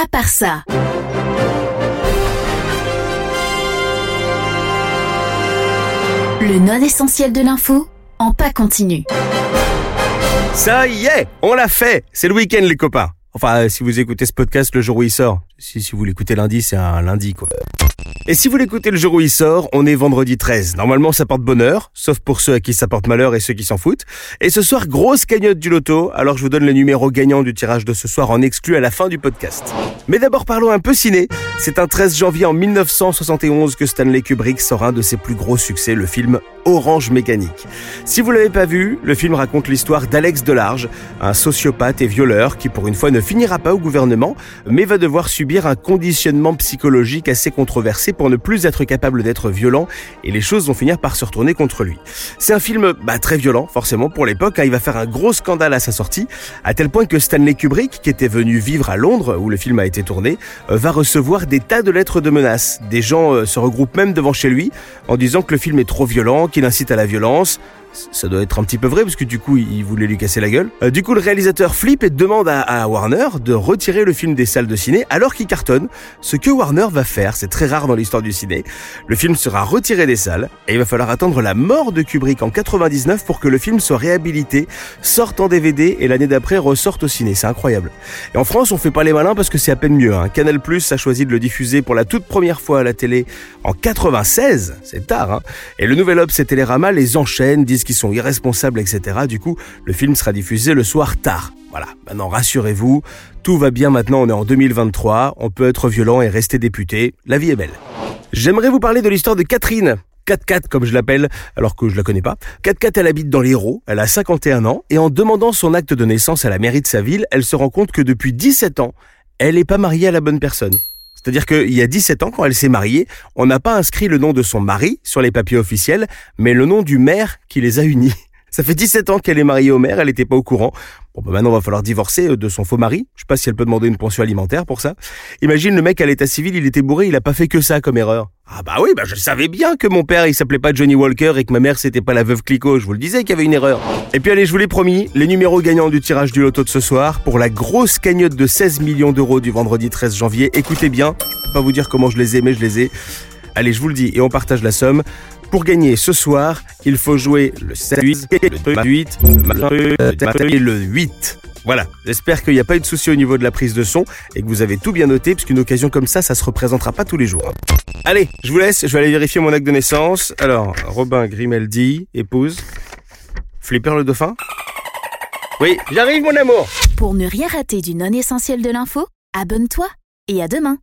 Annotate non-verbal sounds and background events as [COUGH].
à part ça. Le non essentiel de l'info en pas continu. Ça y est, on l'a fait. C'est le week-end les copains. Enfin, euh, si vous écoutez ce podcast le jour où il sort. Si, si vous l'écoutez lundi, c'est un lundi quoi. Et si vous l'écoutez le jour où il sort, on est vendredi 13. Normalement, ça porte bonheur, sauf pour ceux à qui ça porte malheur et ceux qui s'en foutent. Et ce soir, grosse cagnotte du loto, alors je vous donne le numéro gagnant du tirage de ce soir en exclu à la fin du podcast. Mais d'abord parlons un peu ciné. C'est un 13 janvier en 1971 que Stanley Kubrick sort un de ses plus gros succès, le film Orange Mécanique. Si vous l'avez pas vu, le film raconte l'histoire d'Alex Delarge, un sociopathe et violeur qui pour une fois ne finira pas au gouvernement, mais va devoir subir un conditionnement psychologique assez controversé pour ne plus être capable d'être violent et les choses vont finir par se retourner contre lui. C'est un film bah, très violent, forcément pour l'époque, hein. il va faire un gros scandale à sa sortie, à tel point que Stanley Kubrick, qui était venu vivre à Londres, où le film a été tourné, euh, va recevoir des tas de lettres de menaces. Des gens euh, se regroupent même devant chez lui en disant que le film est trop violent, qu'il incite à la violence, ça doit être un petit peu vrai parce que du coup il voulait lui casser la gueule. Euh, du coup le réalisateur flippe et demande à, Warner de retirer le film des salles de ciné alors qu'il cartonne. Ce que Warner va faire, c'est très rare dans l'histoire du ciné. Le film sera retiré des salles et il va falloir attendre la mort de Kubrick en 99 pour que le film soit réhabilité, sorte en DVD et l'année d'après ressorte au ciné. C'est incroyable. Et en France on fait pas les malins parce que c'est à peine mieux. Hein. Canal Plus a choisi de le diffuser pour la toute première fois à la télé en 96. C'est tard. Hein. Et le Nouvel Obs et Télérama les enchaînent, disent qui sont irresponsables, etc. Du coup, le film sera diffusé le soir tard. Voilà, maintenant rassurez-vous, tout va bien maintenant, on est en 2023, on peut être violent et rester député, la vie est belle. J'aimerais vous parler de l'histoire de Catherine. 4-4 comme je l'appelle, alors que je la connais pas. 4-4 elle habite dans l'Hérault, elle a 51 ans, et en demandant son acte de naissance à la mairie de sa ville, elle se rend compte que depuis 17 ans, elle n'est pas mariée à la bonne personne. C'est-à-dire qu'il y a 17 ans, quand elle s'est mariée, on n'a pas inscrit le nom de son mari sur les papiers officiels, mais le nom du maire qui les a unis. [LAUGHS] Ça fait 17 ans qu'elle est mariée au maire, elle n'était pas au courant. Bon, bah maintenant, va falloir divorcer euh, de son faux mari. Je sais pas si elle peut demander une pension alimentaire pour ça. Imagine le mec à l'état civil, il était bourré, il a pas fait que ça comme erreur. Ah bah oui, bah je savais bien que mon père, il s'appelait pas Johnny Walker et que ma mère, c'était pas la veuve Clicquot. Je vous le disais qu'il y avait une erreur. Et puis allez, je vous l'ai promis, les numéros gagnants du tirage du loto de ce soir pour la grosse cagnotte de 16 millions d'euros du vendredi 13 janvier. Écoutez bien, pas vous dire comment je les ai, mais je les ai. Allez, je vous le dis et on partage la somme. Pour gagner ce soir, il faut jouer le 7, le 8, le le 8. Voilà, j'espère qu'il n'y a pas eu de souci au niveau de la prise de son et que vous avez tout bien noté, parce qu'une occasion comme ça, ça se représentera pas tous les jours. Allez, je vous laisse, je vais aller vérifier mon acte de naissance. Alors, Robin Grimaldi, épouse. Flipper le dauphin Oui, j'arrive mon amour Pour ne rien rater du non essentiel de l'info, abonne-toi et à demain